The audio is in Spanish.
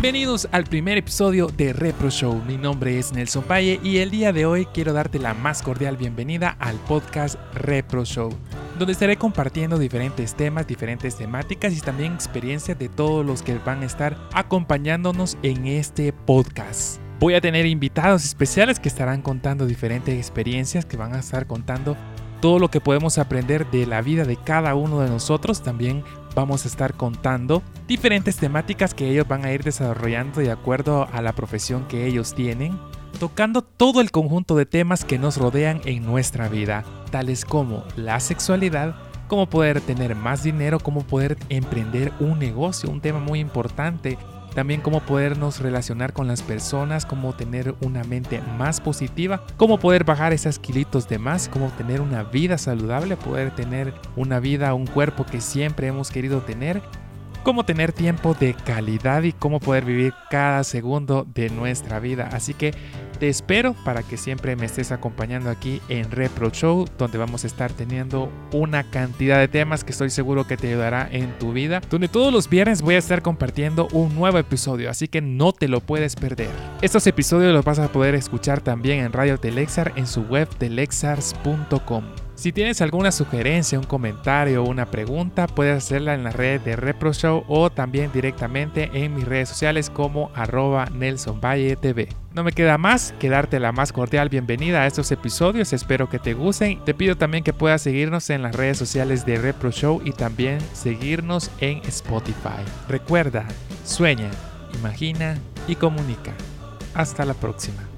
Bienvenidos al primer episodio de Repro Show. Mi nombre es Nelson Valle y el día de hoy quiero darte la más cordial bienvenida al podcast Repro Show, donde estaré compartiendo diferentes temas, diferentes temáticas y también experiencias de todos los que van a estar acompañándonos en este podcast. Voy a tener invitados especiales que estarán contando diferentes experiencias, que van a estar contando todo lo que podemos aprender de la vida de cada uno de nosotros. También vamos a estar contando diferentes temáticas que ellos van a ir desarrollando de acuerdo a la profesión que ellos tienen, tocando todo el conjunto de temas que nos rodean en nuestra vida, tales como la sexualidad, cómo poder tener más dinero, cómo poder emprender un negocio, un tema muy importante, también cómo podernos relacionar con las personas, cómo tener una mente más positiva, cómo poder bajar esos kilitos de más, cómo tener una vida saludable, poder tener una vida, un cuerpo que siempre hemos querido tener cómo tener tiempo de calidad y cómo poder vivir cada segundo de nuestra vida. Así que te espero para que siempre me estés acompañando aquí en Repro Show, donde vamos a estar teniendo una cantidad de temas que estoy seguro que te ayudará en tu vida, donde todos los viernes voy a estar compartiendo un nuevo episodio, así que no te lo puedes perder. Estos episodios los vas a poder escuchar también en Radio Telexar en su web telexars.com. Si tienes alguna sugerencia, un comentario o una pregunta, puedes hacerla en la red de Repro Show o también directamente en mis redes sociales como arroba. No me queda más que darte la más cordial bienvenida a estos episodios, espero que te gusten. Te pido también que puedas seguirnos en las redes sociales de Repro Show y también seguirnos en Spotify. Recuerda, sueña, imagina y comunica. Hasta la próxima.